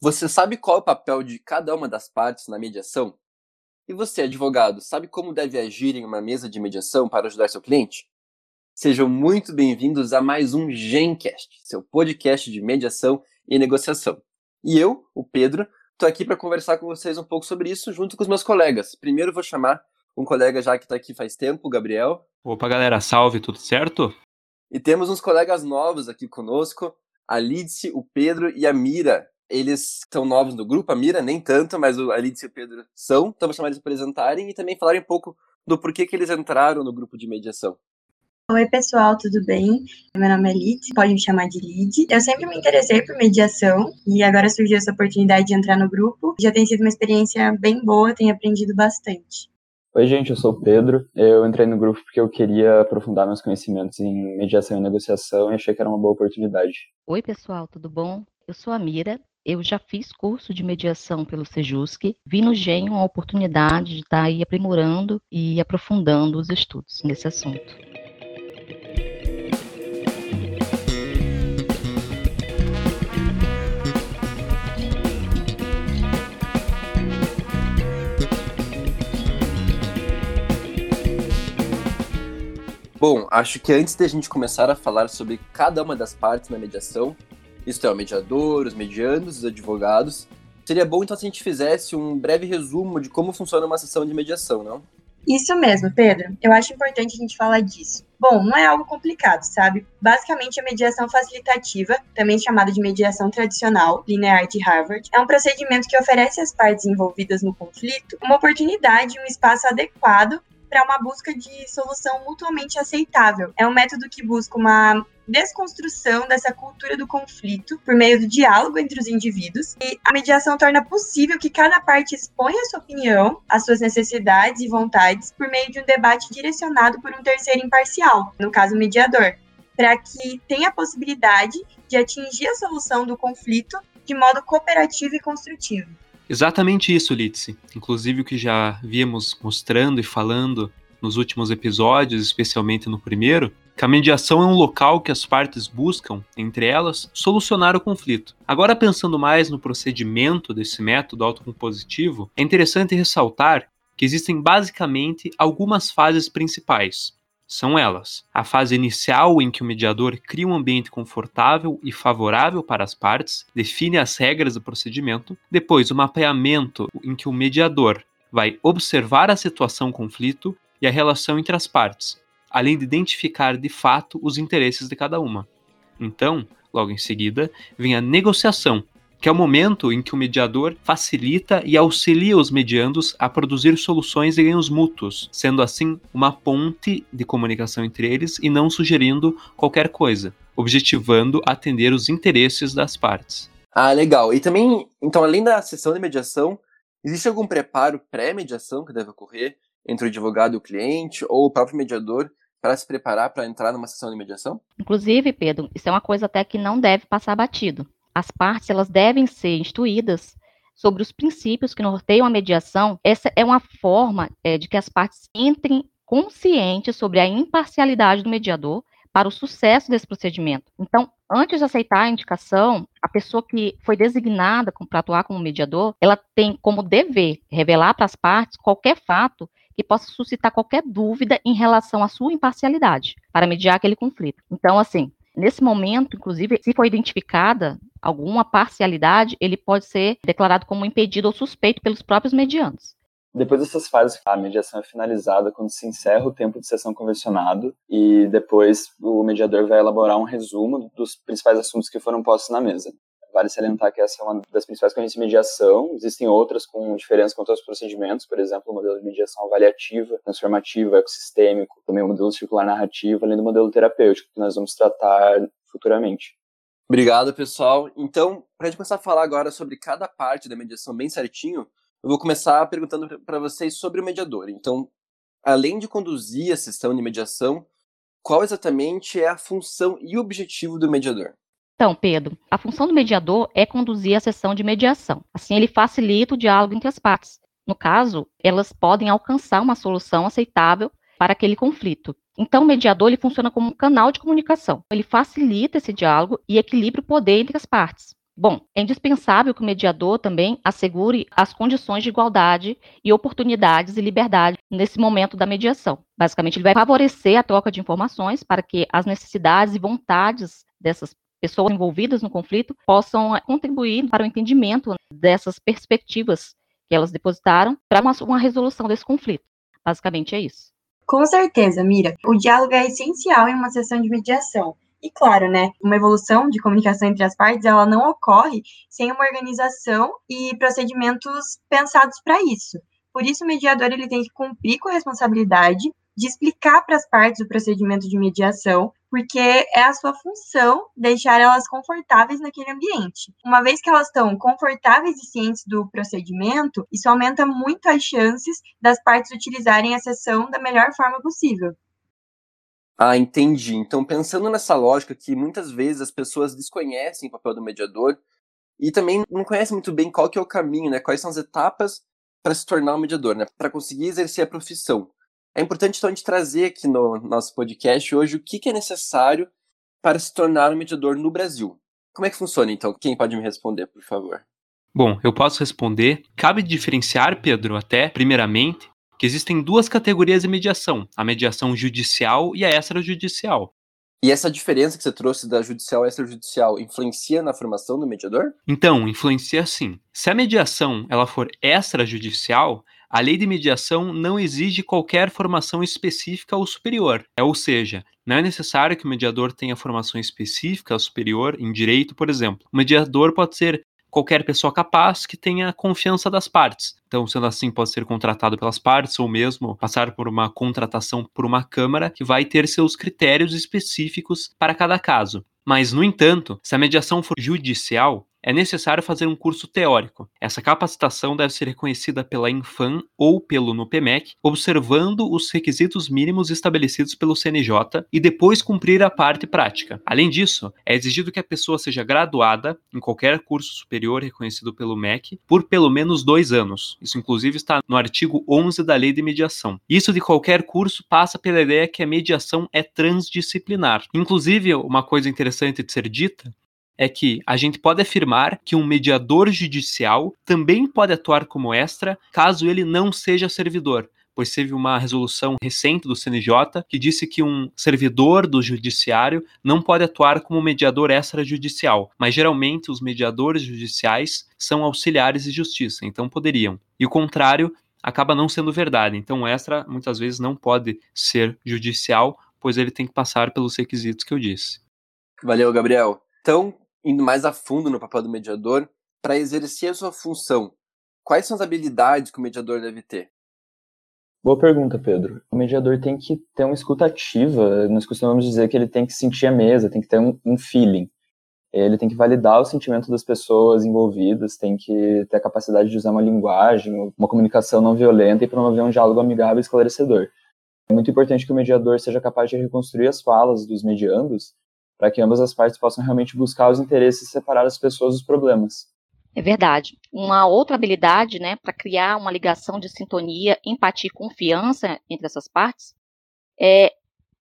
Você sabe qual é o papel de cada uma das partes na mediação? E você, advogado, sabe como deve agir em uma mesa de mediação para ajudar seu cliente? Sejam muito bem-vindos a mais um Gencast, seu podcast de mediação e negociação. E eu, o Pedro, estou aqui para conversar com vocês um pouco sobre isso junto com os meus colegas. Primeiro vou chamar um colega já que está aqui faz tempo, o Gabriel. Opa, galera, salve, tudo certo? E temos uns colegas novos aqui conosco, a Lídice, o Pedro e a Mira eles são novos no grupo, a Mira nem tanto, mas o Alice e o Pedro são, então vou chamar eles para apresentarem e também falarem um pouco do porquê que eles entraram no grupo de mediação. Oi, pessoal, tudo bem? Meu nome é Lid, pode me chamar de Lid. Eu sempre me interessei por mediação e agora surgiu essa oportunidade de entrar no grupo. Já tem sido uma experiência bem boa, tenho aprendido bastante. Oi, gente, eu sou o Pedro. Eu entrei no grupo porque eu queria aprofundar meus conhecimentos em mediação e negociação e achei que era uma boa oportunidade. Oi, pessoal, tudo bom? Eu sou a Mira, eu já fiz curso de mediação pelo Sejusc, vi no GEM uma oportunidade de estar aí aprimorando e aprofundando os estudos nesse assunto. Bom, acho que antes de a gente começar a falar sobre cada uma das partes na mediação, isto é, o mediador, os medianos, os advogados. Seria bom então se a gente fizesse um breve resumo de como funciona uma sessão de mediação, não? Isso mesmo, Pedro. Eu acho importante a gente falar disso. Bom, não é algo complicado, sabe? Basicamente, a mediação facilitativa, também chamada de mediação tradicional, linear de Harvard, é um procedimento que oferece às partes envolvidas no conflito uma oportunidade e um espaço adequado para uma busca de solução mutuamente aceitável. É um método que busca uma desconstrução dessa cultura do conflito por meio do diálogo entre os indivíduos. E a mediação torna possível que cada parte exponha sua opinião, as suas necessidades e vontades por meio de um debate direcionado por um terceiro imparcial, no caso o mediador, para que tenha a possibilidade de atingir a solução do conflito de modo cooperativo e construtivo. Exatamente isso, Litsi. Inclusive o que já víamos mostrando e falando nos últimos episódios, especialmente no primeiro, que a mediação é um local que as partes buscam, entre elas, solucionar o conflito. Agora, pensando mais no procedimento desse método autocompositivo, é interessante ressaltar que existem basicamente algumas fases principais. São elas: a fase inicial, em que o mediador cria um ambiente confortável e favorável para as partes, define as regras do procedimento, depois, o mapeamento, em que o mediador vai observar a situação conflito e a relação entre as partes, além de identificar de fato os interesses de cada uma. Então, logo em seguida, vem a negociação, que é o momento em que o mediador facilita e auxilia os mediandos a produzir soluções e ganhos mútuos, sendo assim uma ponte de comunicação entre eles e não sugerindo qualquer coisa, objetivando atender os interesses das partes. Ah, legal. E também, então, além da sessão de mediação, existe algum preparo pré-mediação que deve ocorrer? entre o advogado e o cliente ou o próprio mediador para se preparar para entrar numa sessão de mediação? Inclusive, Pedro, isso é uma coisa até que não deve passar batido. As partes elas devem ser instruídas sobre os princípios que norteiam a mediação. Essa é uma forma é, de que as partes entrem conscientes sobre a imparcialidade do mediador para o sucesso desse procedimento. Então, antes de aceitar a indicação, a pessoa que foi designada para atuar como mediador, ela tem como dever revelar para as partes qualquer fato que possa suscitar qualquer dúvida em relação à sua imparcialidade para mediar aquele conflito. Então, assim, nesse momento, inclusive, se for identificada alguma parcialidade, ele pode ser declarado como impedido ou suspeito pelos próprios medianos. Depois dessas fases, a mediação é finalizada quando se encerra o tempo de sessão convencionado e depois o mediador vai elaborar um resumo dos principais assuntos que foram postos na mesa. Vale salientar que essa é uma das principais correntes de mediação. Existem outras com diferença quanto aos procedimentos, por exemplo, o modelo de mediação avaliativa, transformativa, ecossistêmico, também o modelo circular narrativo, além do modelo terapêutico, que nós vamos tratar futuramente. Obrigado, pessoal. Então, para a gente começar a falar agora sobre cada parte da mediação bem certinho, eu vou começar perguntando para vocês sobre o mediador. Então, além de conduzir a sessão de mediação, qual exatamente é a função e o objetivo do mediador? Então, Pedro, a função do mediador é conduzir a sessão de mediação. Assim, ele facilita o diálogo entre as partes. No caso, elas podem alcançar uma solução aceitável para aquele conflito. Então, o mediador ele funciona como um canal de comunicação. Ele facilita esse diálogo e equilibra o poder entre as partes. Bom, é indispensável que o mediador também assegure as condições de igualdade e oportunidades e liberdade nesse momento da mediação. Basicamente, ele vai favorecer a troca de informações para que as necessidades e vontades dessas pessoas envolvidas no conflito possam contribuir para o entendimento dessas perspectivas que elas depositaram para uma, uma resolução desse conflito. Basicamente é isso. Com certeza, Mira. O diálogo é essencial em uma sessão de mediação. E claro, né, uma evolução de comunicação entre as partes, ela não ocorre sem uma organização e procedimentos pensados para isso. Por isso, o mediador ele tem que cumprir com a responsabilidade de explicar para as partes o procedimento de mediação, porque é a sua função deixar elas confortáveis naquele ambiente. Uma vez que elas estão confortáveis e cientes do procedimento, isso aumenta muito as chances das partes utilizarem a sessão da melhor forma possível. Ah, entendi. Então, pensando nessa lógica que muitas vezes as pessoas desconhecem o papel do mediador e também não conhecem muito bem qual que é o caminho, né? Quais são as etapas para se tornar um mediador, né? Para conseguir exercer a profissão. É importante, então, a gente trazer aqui no nosso podcast hoje o que, que é necessário para se tornar um mediador no Brasil. Como é que funciona, então? Quem pode me responder, por favor? Bom, eu posso responder. Cabe diferenciar, Pedro, até, primeiramente, que existem duas categorias de mediação: a mediação judicial e a extrajudicial. E essa diferença que você trouxe da judicial e extrajudicial influencia na formação do mediador? Então, influencia sim. Se a mediação ela for extrajudicial, a lei de mediação não exige qualquer formação específica ou superior. É, ou seja, não é necessário que o mediador tenha formação específica ou superior em direito, por exemplo. O mediador pode ser qualquer pessoa capaz que tenha confiança das partes. Então, sendo assim, pode ser contratado pelas partes ou mesmo passar por uma contratação por uma Câmara que vai ter seus critérios específicos para cada caso. Mas, no entanto, se a mediação for judicial, é necessário fazer um curso teórico. Essa capacitação deve ser reconhecida pela Infam ou pelo NUPEMEC, observando os requisitos mínimos estabelecidos pelo CNJ e depois cumprir a parte prática. Além disso, é exigido que a pessoa seja graduada em qualquer curso superior reconhecido pelo MEC por pelo menos dois anos. Isso, inclusive, está no artigo 11 da Lei de Mediação. Isso de qualquer curso passa pela ideia que a mediação é transdisciplinar. Inclusive, uma coisa interessante de ser dita é que a gente pode afirmar que um mediador judicial também pode atuar como extra caso ele não seja servidor, pois teve uma resolução recente do CNJ que disse que um servidor do judiciário não pode atuar como mediador extrajudicial, mas geralmente os mediadores judiciais são auxiliares de justiça, então poderiam. E o contrário acaba não sendo verdade. Então, o extra muitas vezes não pode ser judicial, pois ele tem que passar pelos requisitos que eu disse. Valeu, Gabriel. Então, indo mais a fundo no papel do mediador, para exercer a sua função, quais são as habilidades que o mediador deve ter? Boa pergunta, Pedro. O mediador tem que ter uma escuta ativa. Nós costumamos dizer que ele tem que sentir a mesa, tem que ter um, um feeling. Ele tem que validar o sentimento das pessoas envolvidas, tem que ter a capacidade de usar uma linguagem, uma comunicação não violenta e promover um diálogo amigável e esclarecedor. É muito importante que o mediador seja capaz de reconstruir as falas dos mediandos para que ambas as partes possam realmente buscar os interesses e separar as pessoas dos problemas. É verdade. Uma outra habilidade, né, para criar uma ligação de sintonia, empatia e confiança entre essas partes é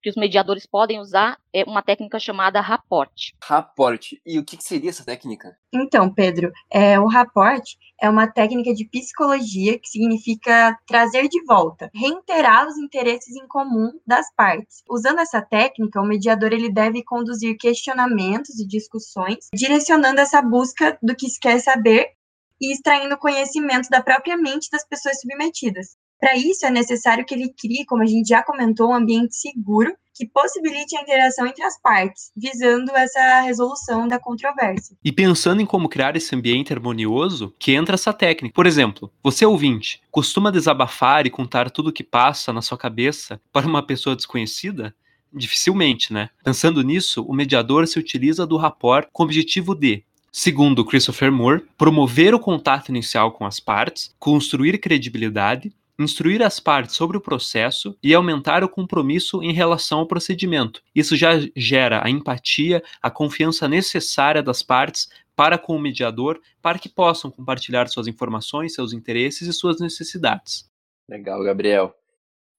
que os mediadores podem usar é uma técnica chamada raporte. Raporte. E o que seria essa técnica? Então, Pedro, é, o raporte é uma técnica de psicologia que significa trazer de volta, reiterar os interesses em comum das partes. Usando essa técnica, o mediador ele deve conduzir questionamentos e discussões, direcionando essa busca do que se quer saber e extraindo conhecimento da própria mente das pessoas submetidas. Para isso, é necessário que ele crie, como a gente já comentou, um ambiente seguro que possibilite a interação entre as partes, visando essa resolução da controvérsia. E pensando em como criar esse ambiente harmonioso, que entra essa técnica. Por exemplo, você ouvinte, costuma desabafar e contar tudo o que passa na sua cabeça para uma pessoa desconhecida? Dificilmente, né? Pensando nisso, o mediador se utiliza do rapport com o objetivo de Segundo Christopher Moore, promover o contato inicial com as partes, construir credibilidade instruir as partes sobre o processo e aumentar o compromisso em relação ao procedimento. Isso já gera a empatia, a confiança necessária das partes para com o mediador, para que possam compartilhar suas informações, seus interesses e suas necessidades. Legal, Gabriel.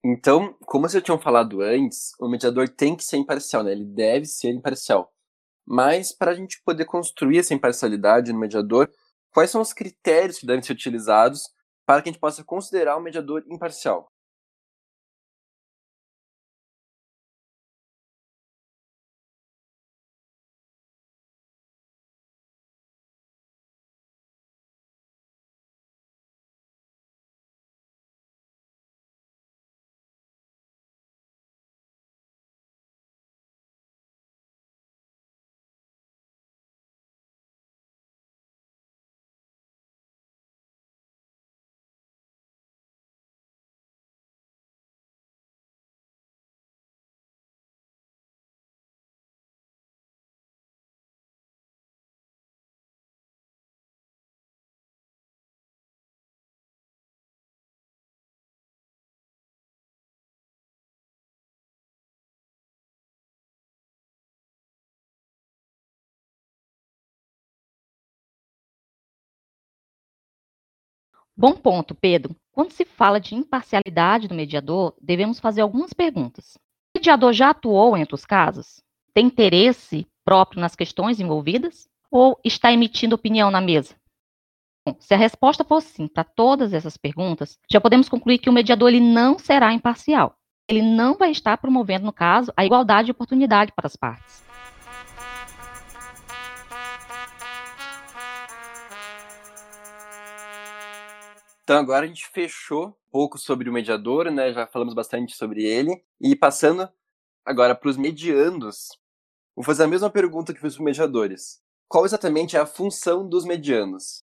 Então, como vocês tinham falado antes, o mediador tem que ser imparcial, né? Ele deve ser imparcial. Mas para a gente poder construir essa imparcialidade no mediador, quais são os critérios que devem ser utilizados para que a gente possa considerar o mediador imparcial? Bom ponto, Pedro. Quando se fala de imparcialidade do mediador, devemos fazer algumas perguntas. O mediador já atuou em outros casos? Tem interesse próprio nas questões envolvidas? Ou está emitindo opinião na mesa? Bom, se a resposta for sim para todas essas perguntas, já podemos concluir que o mediador ele não será imparcial. Ele não vai estar promovendo, no caso, a igualdade de oportunidade para as partes. Então agora a gente fechou um pouco sobre o mediador, né? Já falamos bastante sobre ele. E passando agora para os mediandos, vou fazer a mesma pergunta que fiz para os mediadores. Qual exatamente é a função dos medianos?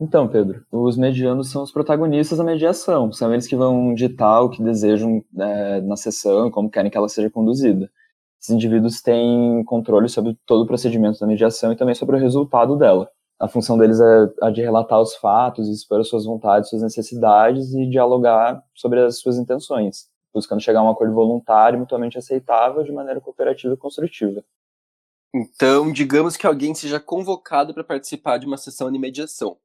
Então, Pedro, os medianos são os protagonistas da mediação. São eles que vão ditar o que desejam é, na sessão e como querem que ela seja conduzida. Esses indivíduos têm controle sobre todo o procedimento da mediação e também sobre o resultado dela a função deles é a de relatar os fatos, expor as suas vontades, suas necessidades e dialogar sobre as suas intenções, buscando chegar a um acordo voluntário e mutuamente aceitável de maneira cooperativa e construtiva. Então, digamos que alguém seja convocado para participar de uma sessão de mediação.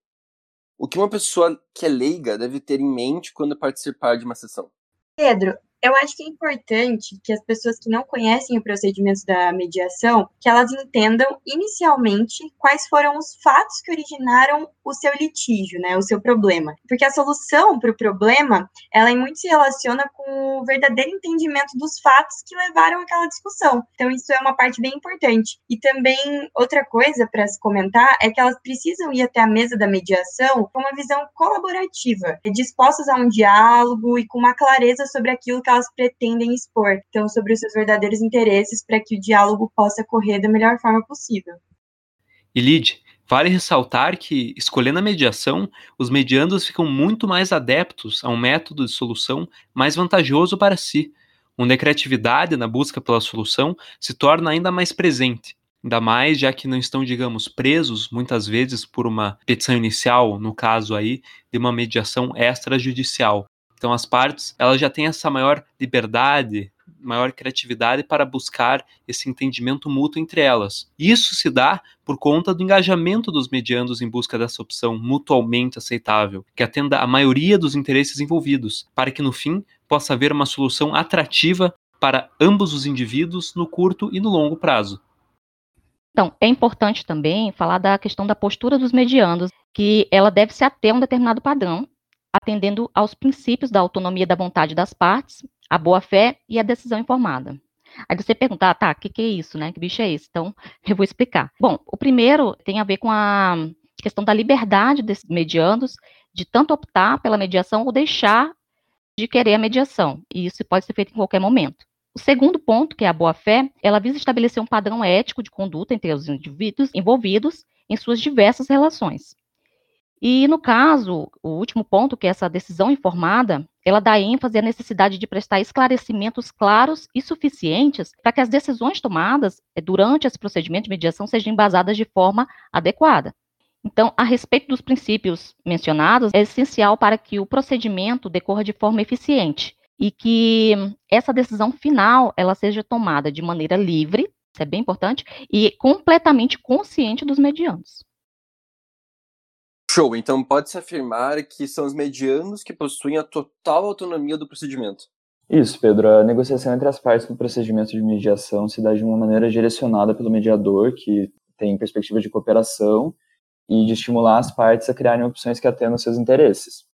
O que uma pessoa que é leiga deve ter em mente quando participar de uma sessão? Pedro, eu acho que é importante que as pessoas que não conhecem o procedimento da mediação, que elas entendam inicialmente quais foram os fatos que originaram o seu litígio, né, o seu problema. Porque a solução para o problema, ela muito se relaciona com o verdadeiro entendimento dos fatos que levaram àquela discussão. Então isso é uma parte bem importante. E também outra coisa para se comentar é que elas precisam ir até a mesa da mediação com uma visão colaborativa, dispostas a um diálogo e com uma clareza sobre aquilo que elas pretendem expor, então sobre os seus verdadeiros interesses para que o diálogo possa correr da melhor forma possível. E vale ressaltar que, escolhendo a mediação, os mediandos ficam muito mais adeptos a um método de solução mais vantajoso para si, onde a criatividade na busca pela solução se torna ainda mais presente. Ainda mais já que não estão, digamos, presos muitas vezes por uma petição inicial, no caso aí de uma mediação extrajudicial, então as partes, elas já têm essa maior liberdade, maior criatividade para buscar esse entendimento mútuo entre elas. Isso se dá por conta do engajamento dos mediandos em busca dessa opção mutualmente aceitável, que atenda a maioria dos interesses envolvidos, para que no fim possa haver uma solução atrativa para ambos os indivíduos no curto e no longo prazo. Então, é importante também falar da questão da postura dos mediandos, que ela deve se ater a um determinado padrão atendendo aos princípios da autonomia da vontade das partes, a boa-fé e a decisão informada. Aí você pergunta, ah, tá, o que, que é isso, né? Que bicho é esse? Então, eu vou explicar. Bom, o primeiro tem a ver com a questão da liberdade desses mediandos de tanto optar pela mediação ou deixar de querer a mediação. E isso pode ser feito em qualquer momento. O segundo ponto, que é a boa-fé, ela visa estabelecer um padrão ético de conduta entre os indivíduos envolvidos em suas diversas relações. E no caso, o último ponto, que é essa decisão informada, ela dá ênfase à necessidade de prestar esclarecimentos claros e suficientes para que as decisões tomadas eh, durante esse procedimento de mediação sejam embasadas de forma adequada. Então, a respeito dos princípios mencionados, é essencial para que o procedimento decorra de forma eficiente e que essa decisão final ela seja tomada de maneira livre, isso é bem importante, e completamente consciente dos medianos. Show, então pode-se afirmar que são os medianos que possuem a total autonomia do procedimento. Isso, Pedro. A negociação entre as partes no procedimento de mediação se dá de uma maneira direcionada pelo mediador, que tem perspectiva de cooperação e de estimular as partes a criarem opções que atendam seus interesses.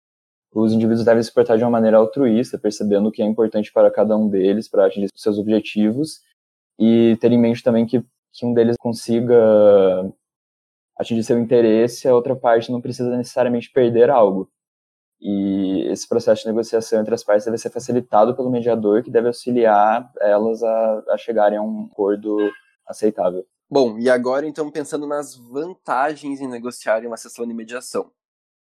Os indivíduos devem se portar de uma maneira altruísta, percebendo o que é importante para cada um deles para atingir seus objetivos e ter em mente também que, que um deles consiga atingir seu interesse, a outra parte não precisa necessariamente perder algo. E esse processo de negociação entre as partes deve ser facilitado pelo mediador, que deve auxiliar elas a, a chegarem a um acordo aceitável. Bom, e agora então pensando nas vantagens em negociar em uma sessão de mediação.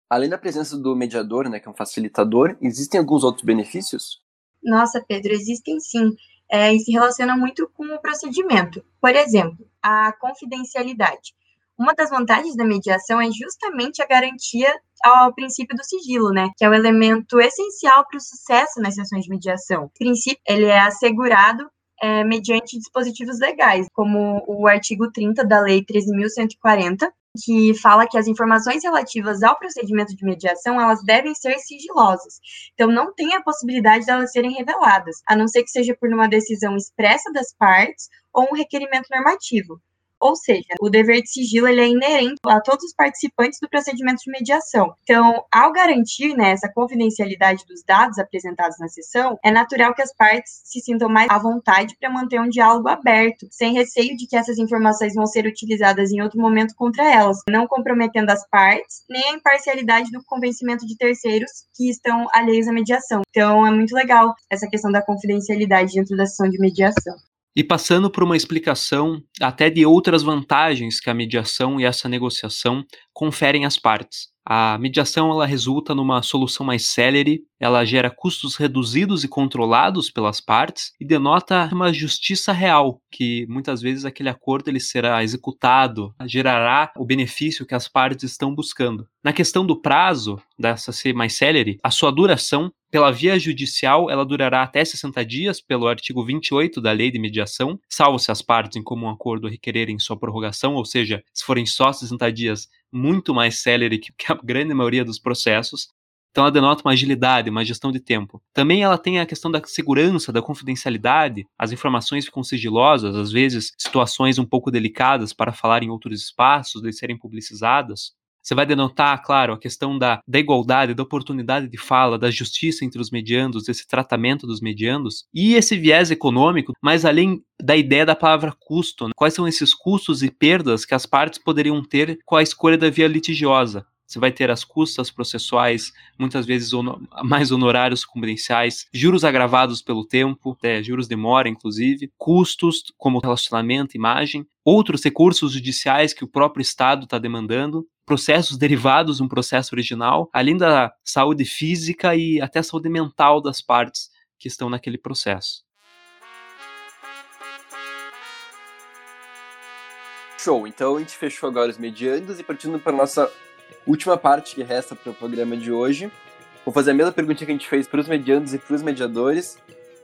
Além da presença do mediador, né, que é um facilitador, existem alguns outros benefícios? Nossa, Pedro, existem sim. É, e se relaciona muito com o procedimento. Por exemplo, a confidencialidade. Uma das vantagens da mediação é justamente a garantia ao princípio do sigilo, né? Que é o elemento essencial para o sucesso nas sessões de mediação. O princípio, ele é assegurado é, mediante dispositivos legais, como o artigo 30 da Lei 13.140, que fala que as informações relativas ao procedimento de mediação elas devem ser sigilosas. Então não tem a possibilidade de elas serem reveladas, a não ser que seja por uma decisão expressa das partes ou um requerimento normativo. Ou seja, o dever de sigilo ele é inerente a todos os participantes do procedimento de mediação. Então, ao garantir né, essa confidencialidade dos dados apresentados na sessão, é natural que as partes se sintam mais à vontade para manter um diálogo aberto, sem receio de que essas informações vão ser utilizadas em outro momento contra elas, não comprometendo as partes, nem a imparcialidade do convencimento de terceiros que estão alheios à mediação. Então, é muito legal essa questão da confidencialidade dentro da sessão de mediação. E passando por uma explicação até de outras vantagens que a mediação e essa negociação conferem às partes. A mediação ela resulta numa solução mais célere, ela gera custos reduzidos e controlados pelas partes e denota uma justiça real, que muitas vezes aquele acordo ele será executado, gerará o benefício que as partes estão buscando. Na questão do prazo dessa ser mais célere, a sua duração pela via judicial, ela durará até 60 dias, pelo artigo 28 da Lei de Mediação, salvo se as partes em comum acordo requererem sua prorrogação, ou seja, se forem só 60 dias, muito mais célere que a grande maioria dos processos. Então ela denota uma agilidade, uma gestão de tempo. Também ela tem a questão da segurança, da confidencialidade. As informações ficam sigilosas, às vezes situações um pouco delicadas para falar em outros espaços, de serem publicizadas. Você vai denotar, claro, a questão da, da igualdade, da oportunidade de fala, da justiça entre os mediandos, desse tratamento dos mediandos, e esse viés econômico, mas além da ideia da palavra custo. Né? Quais são esses custos e perdas que as partes poderiam ter com a escolha da via litigiosa? Você vai ter as custas processuais, muitas vezes mais honorários competenciais, juros agravados pelo tempo, é, juros de mora, inclusive, custos como relacionamento, imagem, outros recursos judiciais que o próprio Estado está demandando, processos derivados de um processo original, além da saúde física e até saúde mental das partes que estão naquele processo. Show, então a gente fechou agora os mediandos e partindo para nossa última parte que resta para o programa de hoje. Vou fazer a mesma pergunta que a gente fez para os mediandos e para os mediadores.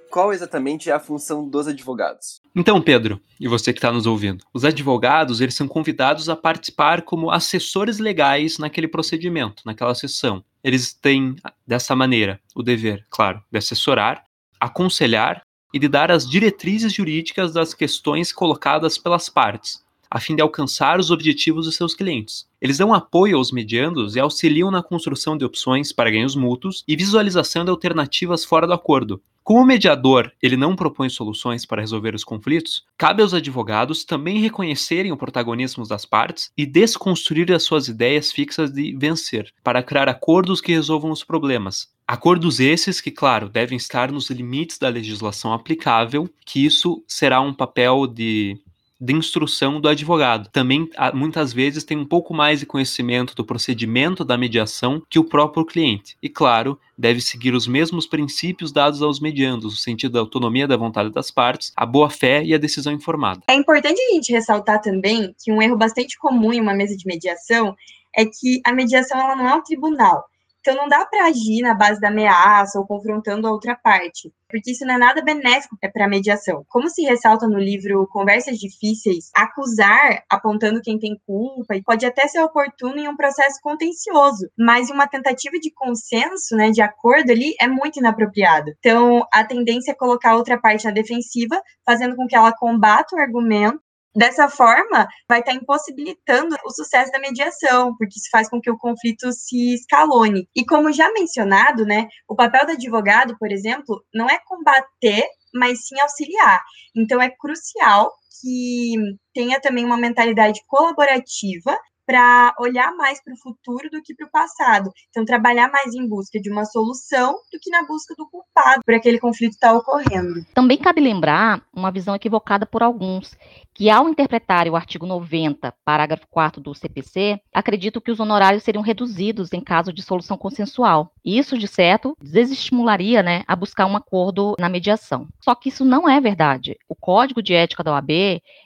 Qual exatamente é a função dos advogados? Então, Pedro, e você que está nos ouvindo, os advogados eles são convidados a participar como assessores legais naquele procedimento, naquela sessão. Eles têm, dessa maneira, o dever, claro, de assessorar, aconselhar e de dar as diretrizes jurídicas das questões colocadas pelas partes, a fim de alcançar os objetivos dos seus clientes. Eles dão apoio aos mediandos e auxiliam na construção de opções para ganhos mútuos e visualização de alternativas fora do acordo. Como o mediador ele não propõe soluções para resolver os conflitos, cabe aos advogados também reconhecerem o protagonismo das partes e desconstruir as suas ideias fixas de vencer, para criar acordos que resolvam os problemas, Acordos esses que, claro, devem estar nos limites da legislação aplicável, que isso será um papel de de instrução do advogado. Também, muitas vezes, tem um pouco mais de conhecimento do procedimento da mediação que o próprio cliente. E, claro, deve seguir os mesmos princípios dados aos mediandos, no sentido da autonomia da vontade das partes, a boa-fé e a decisão informada. É importante a gente ressaltar também que um erro bastante comum em uma mesa de mediação é que a mediação ela não é um tribunal. Então não dá para agir na base da ameaça ou confrontando a outra parte, porque isso não é nada benéfico para a mediação. Como se ressalta no livro Conversas Difíceis, acusar apontando quem tem culpa e pode até ser oportuno em um processo contencioso, mas uma tentativa de consenso, né, de acordo ali é muito inapropriado. Então a tendência é colocar a outra parte na defensiva, fazendo com que ela combata o argumento Dessa forma, vai estar impossibilitando o sucesso da mediação, porque isso faz com que o conflito se escalone. E como já mencionado, né, o papel do advogado, por exemplo, não é combater, mas sim auxiliar. Então é crucial que tenha também uma mentalidade colaborativa para olhar mais para o futuro do que para o passado. Então, trabalhar mais em busca de uma solução do que na busca do culpado por aquele conflito estar tá ocorrendo. Também cabe lembrar uma visão equivocada por alguns, que ao interpretar o artigo 90, parágrafo 4 do CPC, acreditam que os honorários seriam reduzidos em caso de solução consensual. Isso, de certo, desestimularia né, a buscar um acordo na mediação. Só que isso não é verdade. O Código de Ética da OAB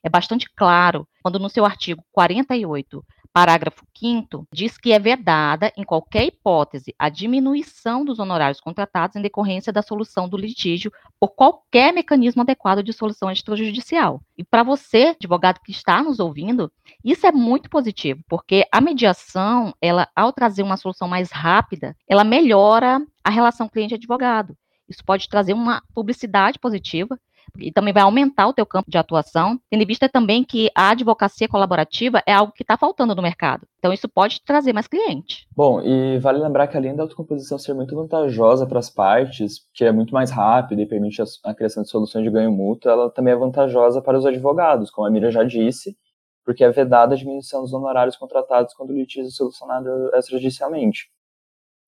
é bastante claro quando no seu artigo 48 Parágrafo 5 diz que é vedada, em qualquer hipótese, a diminuição dos honorários contratados em decorrência da solução do litígio por qualquer mecanismo adequado de solução extrajudicial. E para você, advogado que está nos ouvindo, isso é muito positivo, porque a mediação, ela, ao trazer uma solução mais rápida, ela melhora a relação cliente-advogado. Isso pode trazer uma publicidade positiva e também vai aumentar o teu campo de atuação, tendo em vista também que a advocacia colaborativa é algo que está faltando no mercado. Então, isso pode trazer mais cliente. Bom, e vale lembrar que além da autocomposição ser muito vantajosa para as partes, que é muito mais rápida e permite a, criação de soluções de ganho mútuo, ela também é vantajosa para os advogados, como a Mira já disse, porque é vedada a diminuição dos honorários contratados quando o litígio é solucionado extrajudicialmente.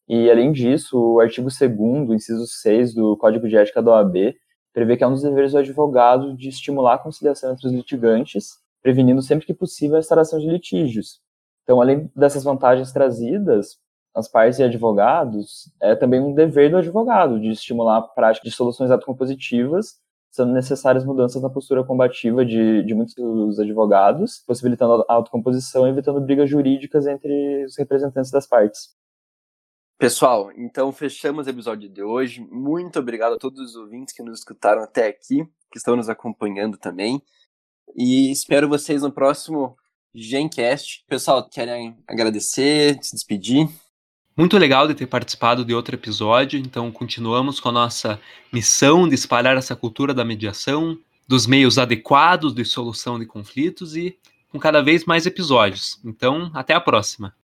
E, além disso, o artigo 2 inciso 6 do Código de Ética da OAB prevê que é um dos deveres do advogado de estimular a conciliação entre os litigantes, prevenindo sempre que possível a instalação de litígios. Então, além dessas vantagens trazidas, as partes e advogados, é também um dever do advogado de estimular a prática de soluções autocompositivas, sendo necessárias mudanças na postura combativa de, de muitos advogados, possibilitando a autocomposição e evitando brigas jurídicas entre os representantes das partes. Pessoal, então fechamos o episódio de hoje. Muito obrigado a todos os ouvintes que nos escutaram até aqui, que estão nos acompanhando também. E espero vocês no próximo Gencast. Pessoal, querem agradecer, se despedir? Muito legal de ter participado de outro episódio, então continuamos com a nossa missão de espalhar essa cultura da mediação, dos meios adequados de solução de conflitos e com cada vez mais episódios. Então, até a próxima.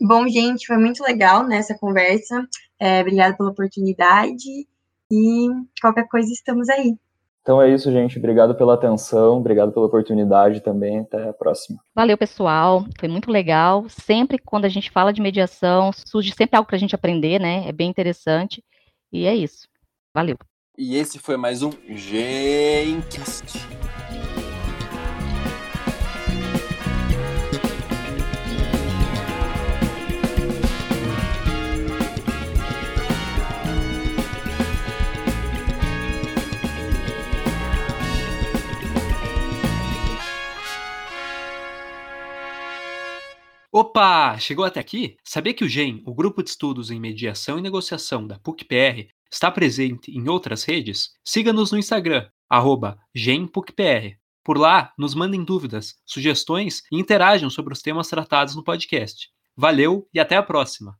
Bom, gente, foi muito legal nessa conversa. É, obrigada pela oportunidade e qualquer coisa estamos aí. Então é isso, gente. Obrigado pela atenção, obrigado pela oportunidade também. Até a próxima. Valeu, pessoal. Foi muito legal. Sempre quando a gente fala de mediação, surge sempre algo para a gente aprender, né? É bem interessante. E é isso. Valeu. E esse foi mais um Gencast. Opa! Chegou até aqui? Sabia que o GEM, o Grupo de Estudos em Mediação e Negociação da PUC-PR, está presente em outras redes? Siga-nos no Instagram, GEMPUCPR. Por lá, nos mandem dúvidas, sugestões e interajam sobre os temas tratados no podcast. Valeu e até a próxima!